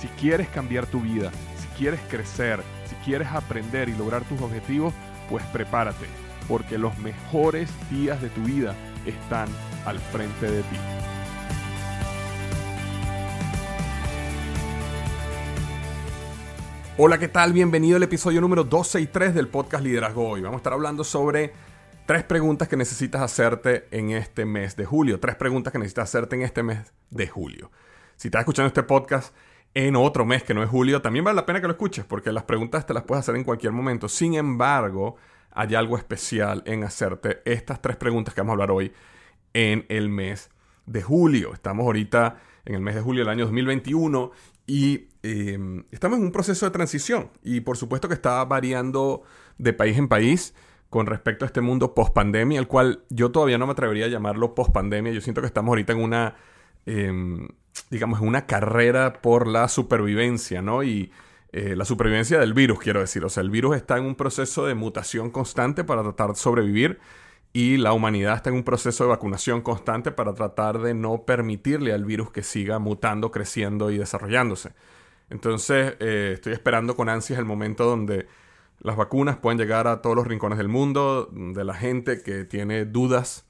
Si quieres cambiar tu vida, si quieres crecer, si quieres aprender y lograr tus objetivos, pues prepárate, porque los mejores días de tu vida están al frente de ti. Hola, ¿qué tal? Bienvenido al episodio número 12 y 3 del podcast Liderazgo Hoy. Vamos a estar hablando sobre tres preguntas que necesitas hacerte en este mes de julio. Tres preguntas que necesitas hacerte en este mes de julio. Si estás escuchando este podcast en otro mes que no es julio, también vale la pena que lo escuches porque las preguntas te las puedes hacer en cualquier momento. Sin embargo, hay algo especial en hacerte estas tres preguntas que vamos a hablar hoy en el mes de julio. Estamos ahorita en el mes de julio del año 2021 y em, estamos en un proceso de transición y por supuesto que está variando de país en país con respecto a este mundo post pandemia, el cual yo todavía no me atrevería a llamarlo post pandemia. Yo siento que estamos ahorita en una, eh, digamos, en una carrera por la supervivencia, ¿no? Y eh, la supervivencia del virus, quiero decir. O sea, el virus está en un proceso de mutación constante para tratar de sobrevivir y la humanidad está en un proceso de vacunación constante para tratar de no permitirle al virus que siga mutando, creciendo y desarrollándose. Entonces, eh, estoy esperando con ansias el momento donde las vacunas puedan llegar a todos los rincones del mundo, donde la gente que tiene dudas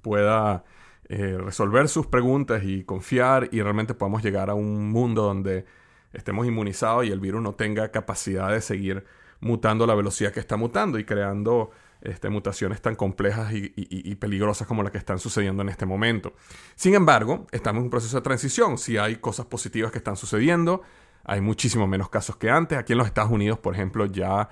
pueda eh, resolver sus preguntas y confiar y realmente podamos llegar a un mundo donde estemos inmunizados y el virus no tenga capacidad de seguir mutando a la velocidad que está mutando y creando este, mutaciones tan complejas y, peligrosas como las que están sucediendo en este momento. Sin embargo, estamos en un proceso de transición. Si hay cosas positivas que están sucediendo, hay muchísimo menos casos que antes. Aquí en los Estados Unidos, por ejemplo, ya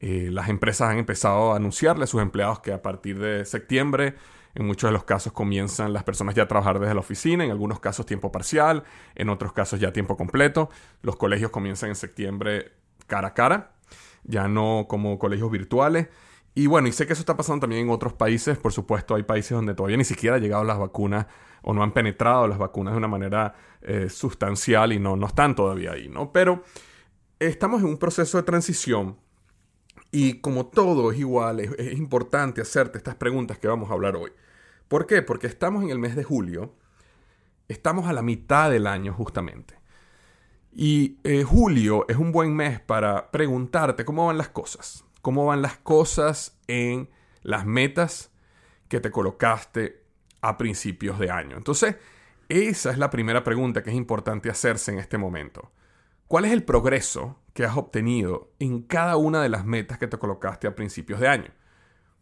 eh, las empresas han empezado a anunciarle a sus empleados que a partir de septiembre, en muchos de los casos comienzan las personas ya a trabajar desde la oficina, en algunos casos tiempo parcial, en otros casos ya tiempo completo. Los colegios comienzan en septiembre cara a cara, ya no como colegios virtuales. Y bueno, y sé que eso está pasando también en otros países. Por supuesto, hay países donde todavía ni siquiera han llegado las vacunas o no han penetrado las vacunas de una manera eh, sustancial y no, no están todavía ahí, ¿no? Pero estamos en un proceso de transición y como todo es igual, es, es importante hacerte estas preguntas que vamos a hablar hoy. ¿Por qué? Porque estamos en el mes de julio, estamos a la mitad del año justamente. Y eh, julio es un buen mes para preguntarte cómo van las cosas cómo van las cosas en las metas que te colocaste a principios de año. Entonces, esa es la primera pregunta que es importante hacerse en este momento. ¿Cuál es el progreso que has obtenido en cada una de las metas que te colocaste a principios de año?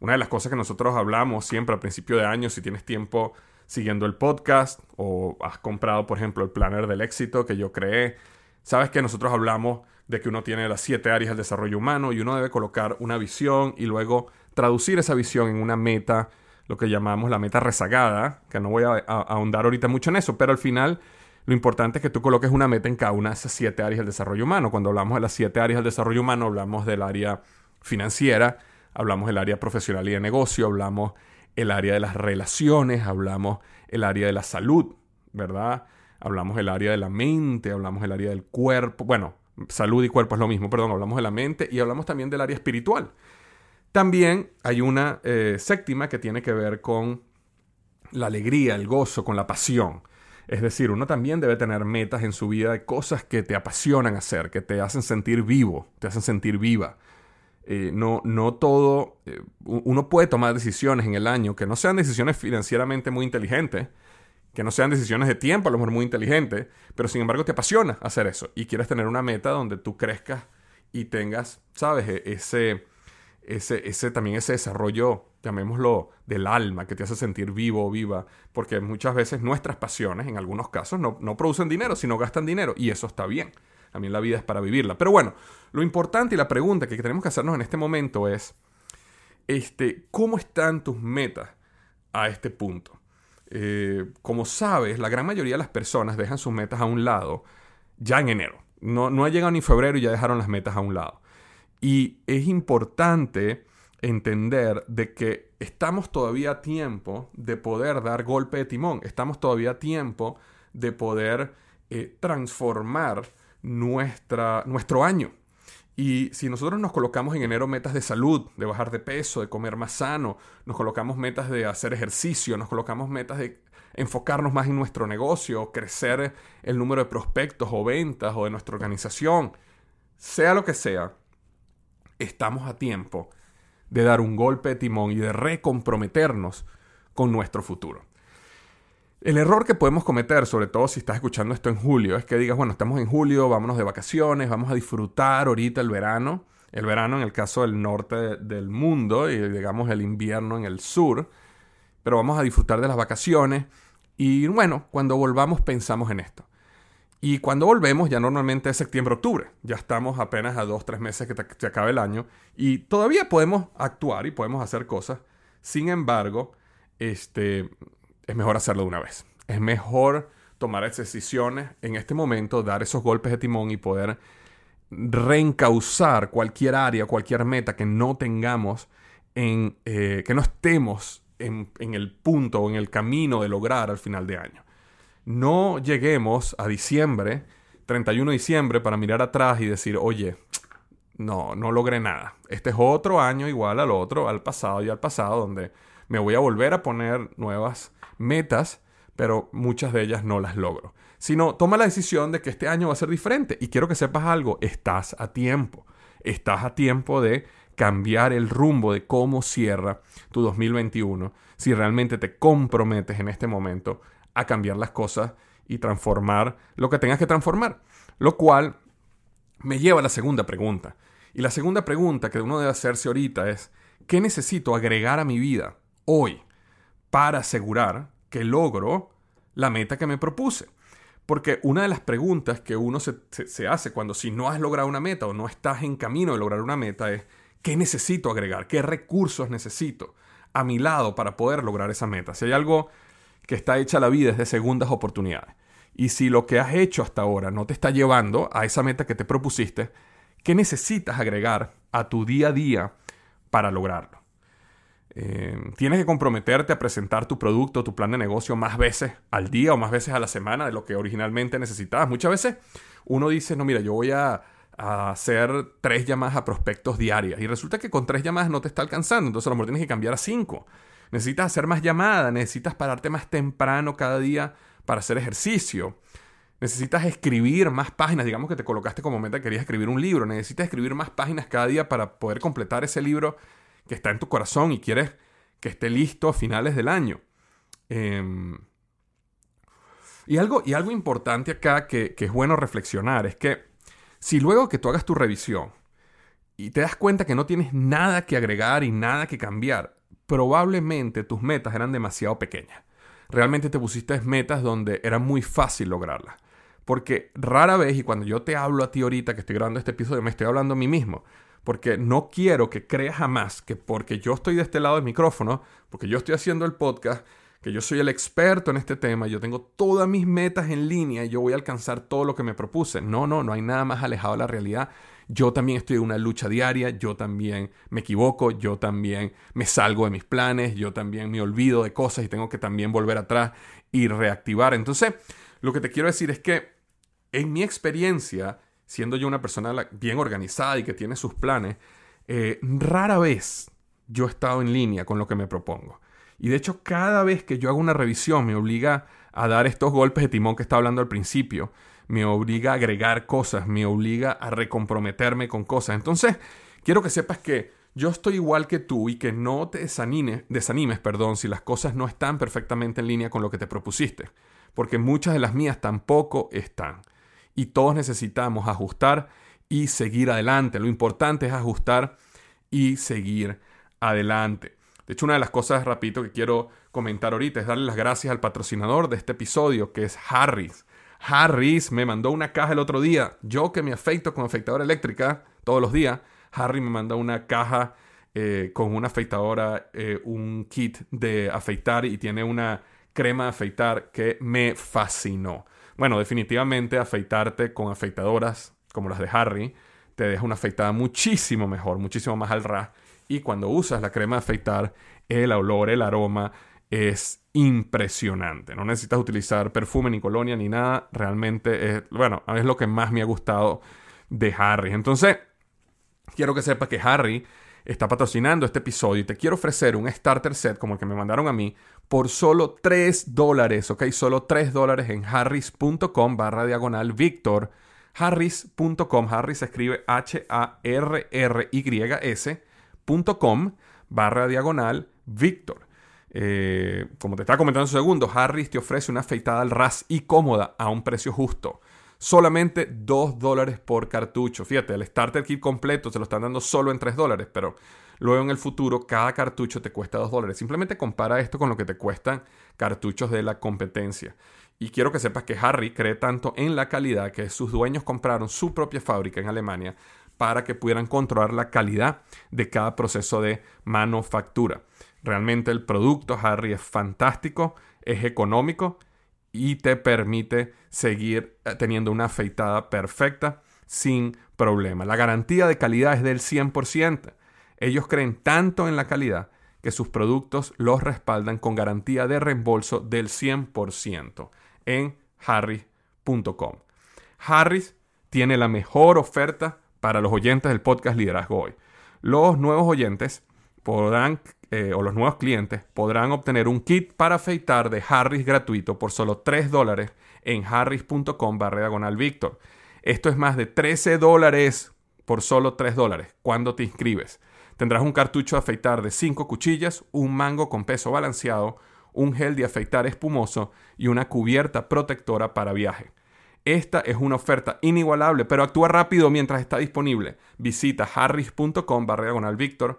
Una de las cosas que nosotros hablamos siempre a principio de año, si tienes tiempo siguiendo el podcast o has comprado, por ejemplo, el planner del éxito que yo creé, sabes que nosotros hablamos de que uno tiene las siete áreas del desarrollo humano y uno debe colocar una visión y luego traducir esa visión en una meta, lo que llamamos la meta rezagada, que no voy a, ahondar ahorita mucho en eso, pero al final lo importante es que tú coloques una meta en cada una de esas siete áreas del desarrollo humano. Cuando hablamos de las siete áreas del desarrollo humano, hablamos del área financiera, hablamos del área profesional y de negocio, hablamos el área de las relaciones, hablamos el área de la salud, ¿verdad? Hablamos del área de la mente, hablamos del área del cuerpo, bueno, salud y cuerpo es lo mismo, perdón, hablamos de la mente y hablamos también del área espiritual. También hay una eh, séptima que tiene que ver con la alegría, el gozo, con la pasión. Es decir, uno también debe tener metas en su vida de cosas que te apasionan hacer, que te hacen sentir vivo, te hacen sentir viva. Eh, no, no todo, eh, uno puede tomar decisiones en el año que no sean decisiones financieramente muy inteligentes, que no sean decisiones de tiempo, a lo mejor muy inteligentes, pero sin embargo te apasiona hacer eso y quieres tener una meta donde tú crezcas y tengas, ¿sabes? E-, ese, ese, ese también ese desarrollo, llamémoslo, del alma, que te hace sentir vivo o viva, porque muchas veces nuestras pasiones, en algunos casos, no, no producen dinero, sino gastan dinero, y eso está bien. También la vida es para vivirla. Pero bueno, lo importante y la pregunta que tenemos que hacernos en este momento es, este, ¿cómo están tus metas a este punto? Eh, como sabes, la gran mayoría de las personas dejan sus metas a un lado ya en enero. No, no ha llegado ni febrero y ya dejaron las metas a un lado. Y es importante entender de que estamos todavía a tiempo de poder dar golpe de timón, estamos todavía a tiempo de poder eh, transformar nuestra, nuestro año. Y si nosotros nos colocamos en enero metas de salud, de bajar de peso, de comer más sano, nos colocamos metas de hacer ejercicio, nos colocamos metas de enfocarnos más en nuestro negocio, crecer el número de prospectos o ventas o de nuestra organización, sea lo que sea, estamos a tiempo de dar un golpe de timón y de recomprometernos con nuestro futuro. El error que podemos cometer, sobre todo si estás escuchando esto en julio, es que digas, bueno, estamos en julio, vámonos de vacaciones, vamos a disfrutar ahorita el verano. El verano en el caso del norte del mundo y digamos el invierno en el sur. Pero vamos a disfrutar de las vacaciones y bueno, cuando volvamos pensamos en esto. Y cuando volvemos, ya normalmente es septiembre-octubre. Ya estamos apenas a dos, tres meses que se acabe el año. Y todavía podemos actuar y podemos hacer cosas. Sin embargo, este, es mejor hacerlo de una vez. Es mejor tomar esas decisiones en este momento, dar esos golpes de timón y poder reencauzar cualquier área, cualquier meta que no tengamos, en, eh, que no estemos en, en el punto o en el camino de lograr al final de año. No lleguemos a diciembre, 31 de diciembre, para mirar atrás y decir, oye, no, no logré nada. Este es otro año igual al otro, al pasado y al pasado, donde me voy a volver a poner nuevas metas, pero muchas de ellas no las logro. Sino toma la decisión de que este año va a ser diferente. Y quiero que sepas algo, estás a tiempo. Estás a tiempo de cambiar el rumbo de cómo cierra tu 2021 si realmente te comprometes en este momento a cambiar las cosas y transformar lo que tengas que transformar. Lo cual me lleva a la segunda pregunta. Y la segunda pregunta que uno debe hacerse ahorita es, ¿qué necesito agregar a mi vida hoy para asegurar que logro la meta que me propuse. Porque una de las preguntas que uno se, hace cuando si no has logrado una meta o no estás en camino de lograr una meta es, ¿qué necesito agregar? ¿Qué recursos necesito a mi lado para poder lograr esa meta? Si hay algo que está hecha la vida es de segundas oportunidades. Y si lo que has hecho hasta ahora no te está llevando a esa meta que te propusiste, ¿qué necesitas agregar a tu día a día para lograrlo? Eh, tienes que comprometerte a presentar tu producto, tu plan de negocio más veces al día o más veces a la semana de lo que originalmente necesitabas. Muchas veces uno dice, no, mira, yo voy a, hacer tres llamadas a prospectos diarias y resulta que con tres llamadas no te está alcanzando, entonces a lo mejor tienes que cambiar a cinco. Necesitas hacer más llamadas, necesitas pararte más temprano cada día para hacer ejercicio. Necesitas escribir más páginas, digamos que te colocaste como meta que querías escribir un libro, necesitas escribir más páginas cada día para poder completar ese libro que está en tu corazón y quieres que esté listo a finales del año. Em, y, algo, y algo importante acá que, que es bueno reflexionar es que si luego que tú hagas tu revisión y te das cuenta que no tienes nada que agregar y nada que cambiar, probablemente tus metas eran demasiado pequeñas. Realmente te pusiste metas donde era muy fácil lograrlas. Porque rara vez, y cuando yo te hablo a ti ahorita que estoy grabando este episodio, me estoy hablando a mí mismo porque no quiero que creas jamás que porque yo estoy de este lado del micrófono, porque yo estoy haciendo el podcast, que yo soy el experto en este tema, yo tengo todas mis metas en línea y yo voy a alcanzar todo lo que me propuse. No, no, no hay nada más alejado de la realidad. Yo también estoy en una lucha diaria, yo también me equivoco, yo también me salgo de mis planes, yo también me olvido de cosas y tengo que también volver atrás y reactivar. Entonces, lo que te quiero decir es que en mi experiencia, siendo yo una persona bien organizada y que tiene sus planes, eh, rara vez yo he estado en línea con lo que me propongo. Y de hecho, cada vez que yo hago una revisión me obliga a dar estos golpes de timón que estaba hablando al principio, me obliga a agregar cosas, me obliga a recomprometerme con cosas. Entonces, quiero que sepas que yo estoy igual que tú y que no te desanimes, desanimes perdón, si las cosas no están perfectamente en línea con lo que te propusiste, porque muchas de las mías tampoco están y todos necesitamos ajustar y seguir adelante. Lo importante es ajustar y seguir adelante. De hecho, una de las cosas, rapidito, que quiero comentar ahorita es darle las gracias al patrocinador de este episodio, que es Harris. Harris me mandó una caja el otro día. Yo que me afeito con afeitadora eléctrica todos los días, Harry me mandó una caja eh, con una afeitadora, eh, un kit de afeitar y tiene una crema de afeitar que me fascinó Bueno, definitivamente afeitarte con afeitadoras como las de Harry te deja una afeitada muchísimo mejor, muchísimo más al ras. Y cuando usas la crema de afeitar, el olor, el aroma es impresionante. No necesitas utilizar perfume ni colonia ni nada. Realmente es, bueno, es lo que más me ha gustado de Harry. Entonces, quiero que sepas que Harry está patrocinando este episodio y te quiero ofrecer un starter set como el que me mandaron a mí por solo 3 dólares, ¿ok? Solo 3 dólares en harris.com barra diagonal Víctor. Harris.com, Harris escribe H-A-R-R-Y-S.com barra diagonal Víctor. Eh, como te estaba comentando en un segundo, Harris te ofrece una afeitada al ras y cómoda a un precio justo. Solamente 2 dólares por cartucho. Fíjate, el starter kit completo se lo están dando solo en 3 dólares, pero luego en el futuro cada cartucho te cuesta 2 dólares. Simplemente compara esto con lo que te cuestan cartuchos de la competencia. Y quiero que sepas que Harry cree tanto en la calidad que sus dueños compraron su propia fábrica en Alemania para que pudieran controlar la calidad de cada proceso de manufactura. Realmente el producto Harry es fantástico, es económico y te permite seguir eh, teniendo una afeitada perfecta sin problema. La garantía de calidad es del 100%. Ellos creen tanto en la calidad que sus productos los respaldan con garantía de reembolso del 100% en harris.com. Harris tiene la mejor oferta para los oyentes del podcast Liderazgo Hoy. Los nuevos oyentes podrán eh, o los nuevos clientes podrán obtener un kit para afeitar de Harris gratuito por solo 3 dólares en harris.com barra diagonal Víctor. Esto es más de 13 dólares por solo 3 dólares cuando te inscribes. Tendrás un cartucho de afeitar de 5 cuchillas, un mango con peso balanceado, un gel de afeitar espumoso y una cubierta protectora para viaje. Esta es una oferta inigualable, pero actúa rápido mientras está disponible. Visita harris.com barra diagonal Víctor,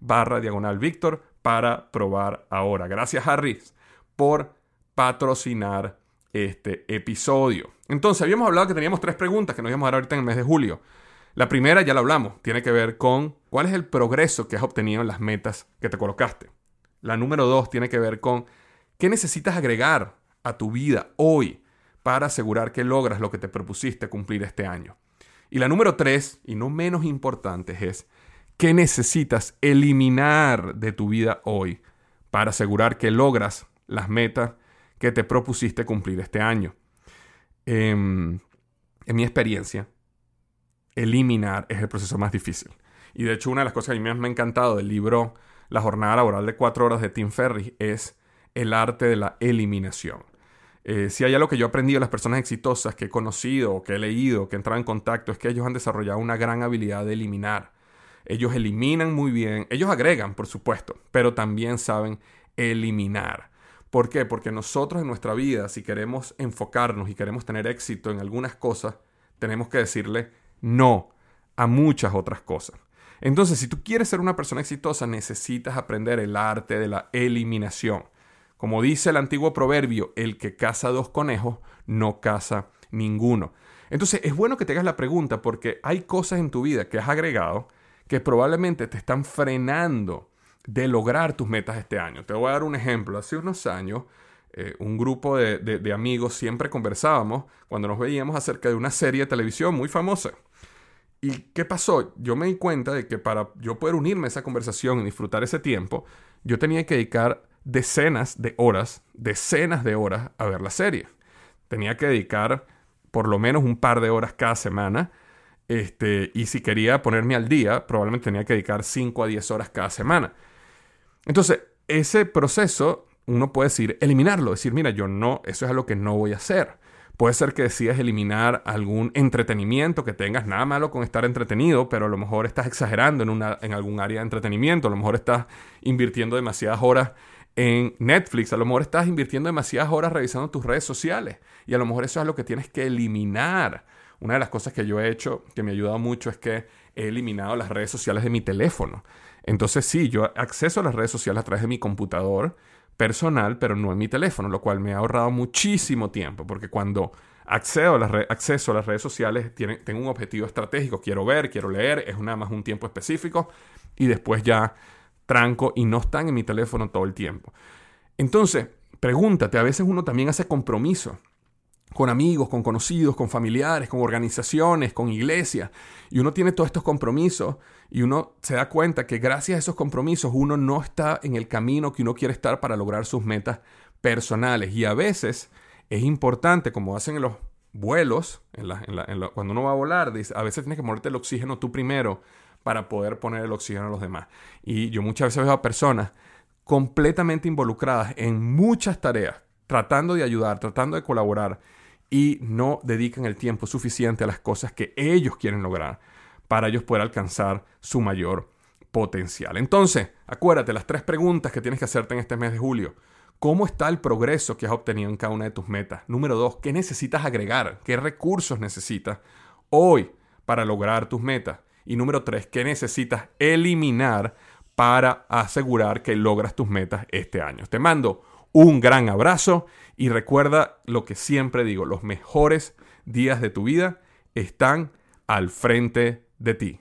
barra diagonal Víctor para probar ahora. Gracias Harris por patrocinar este episodio. Entonces, habíamos hablado que teníamos tres preguntas que nos íbamos a dar ahorita en el mes de julio. La primera, ya la hablamos, tiene que ver con cuál es el progreso que has obtenido en las metas que te colocaste. La número dos tiene que ver con qué necesitas agregar a tu vida hoy para asegurar que logras lo que te propusiste cumplir este año. Y la número tres, y no menos importante, es qué necesitas eliminar de tu vida hoy para asegurar que logras las metas que te propusiste cumplir este año. Em, en mi experiencia, eliminar es el proceso más difícil. Y de hecho, una de las cosas que a mí me ha encantado del libro La jornada laboral de cuatro horas de Tim Ferriss es el arte de la eliminación. Eh, si hay algo que yo he aprendido de las personas exitosas que he conocido, que he leído, que he entrado en contacto, es que ellos han desarrollado una gran habilidad de eliminar. Ellos eliminan muy bien, ellos agregan, por supuesto, pero también saben eliminar. ¿Por qué? Porque nosotros en nuestra vida, si queremos enfocarnos y queremos tener éxito en algunas cosas, tenemos que decirle no a muchas otras cosas. Entonces, si tú quieres ser una persona exitosa, necesitas aprender el arte de la eliminación. Como dice el antiguo proverbio, el que caza dos conejos no caza ninguno. Entonces es bueno que te hagas la pregunta porque hay cosas en tu vida que has agregado que probablemente te están frenando de lograr tus metas este año. Te voy a dar un ejemplo. Hace unos años, eh, un grupo de, de amigos siempre conversábamos cuando nos veíamos acerca de una serie de televisión muy famosa. ¿Y qué pasó? Yo me di cuenta de que para yo poder unirme a esa conversación y disfrutar ese tiempo, yo tenía que dedicar decenas de horas, decenas de horas a ver la serie. Tenía que dedicar por lo menos un par de horas cada semana. Este, y si quería ponerme al día, probablemente tenía que dedicar 5 a 10 horas cada semana. Entonces, ese proceso uno puede decir, eliminarlo, decir, mira, yo no, eso es algo que no voy a hacer. Puede ser que decidas eliminar algún entretenimiento que tengas, nada malo con estar entretenido, pero a lo mejor estás exagerando en, una, en algún área de entretenimiento, a lo mejor estás invirtiendo demasiadas horas en Netflix, a lo mejor estás invirtiendo demasiadas horas revisando tus redes sociales y a lo mejor eso es lo que tienes que eliminar. Una de las cosas que yo he hecho que me ha ayudado mucho es que he eliminado las redes sociales de mi teléfono. Entonces sí, yo acceso a las redes sociales a través de mi computador personal, pero no en mi teléfono, lo cual me ha ahorrado muchísimo tiempo, porque cuando accedo a las acceso a las redes sociales tengo un objetivo estratégico, quiero ver, quiero leer, es nada más un tiempo específico y después ya tranco y no están en mi teléfono todo el tiempo. Entonces, Pregúntate, a veces uno también hace compromiso con amigos, con conocidos, con familiares, con organizaciones, con iglesias. Y uno tiene todos estos compromisos y uno se da cuenta que gracias a esos compromisos uno no está en el camino que uno quiere estar para lograr sus metas personales. Y a veces es importante, como hacen en los vuelos, cuando uno va a volar, a veces tienes que ponerte el oxígeno tú primero para poder poner el oxígeno a los demás. Y yo muchas veces veo a personas completamente involucradas en muchas tareas, tratando de ayudar, tratando de colaborar y no dedican el tiempo suficiente a las cosas que ellos quieren lograr para ellos poder alcanzar su mayor potencial. Entonces, acuérdate las tres preguntas que tienes que hacerte en este mes de julio. ¿Cómo está el progreso que has obtenido en cada una de tus metas? Número dos, ¿qué necesitas agregar? ¿Qué recursos necesitas hoy para lograr tus metas? Y número tres, ¿qué necesitas eliminar para asegurar que logras tus metas este año? Te mando un gran abrazo y recuerda lo que siempre digo, los mejores días de tu vida están al frente de ti.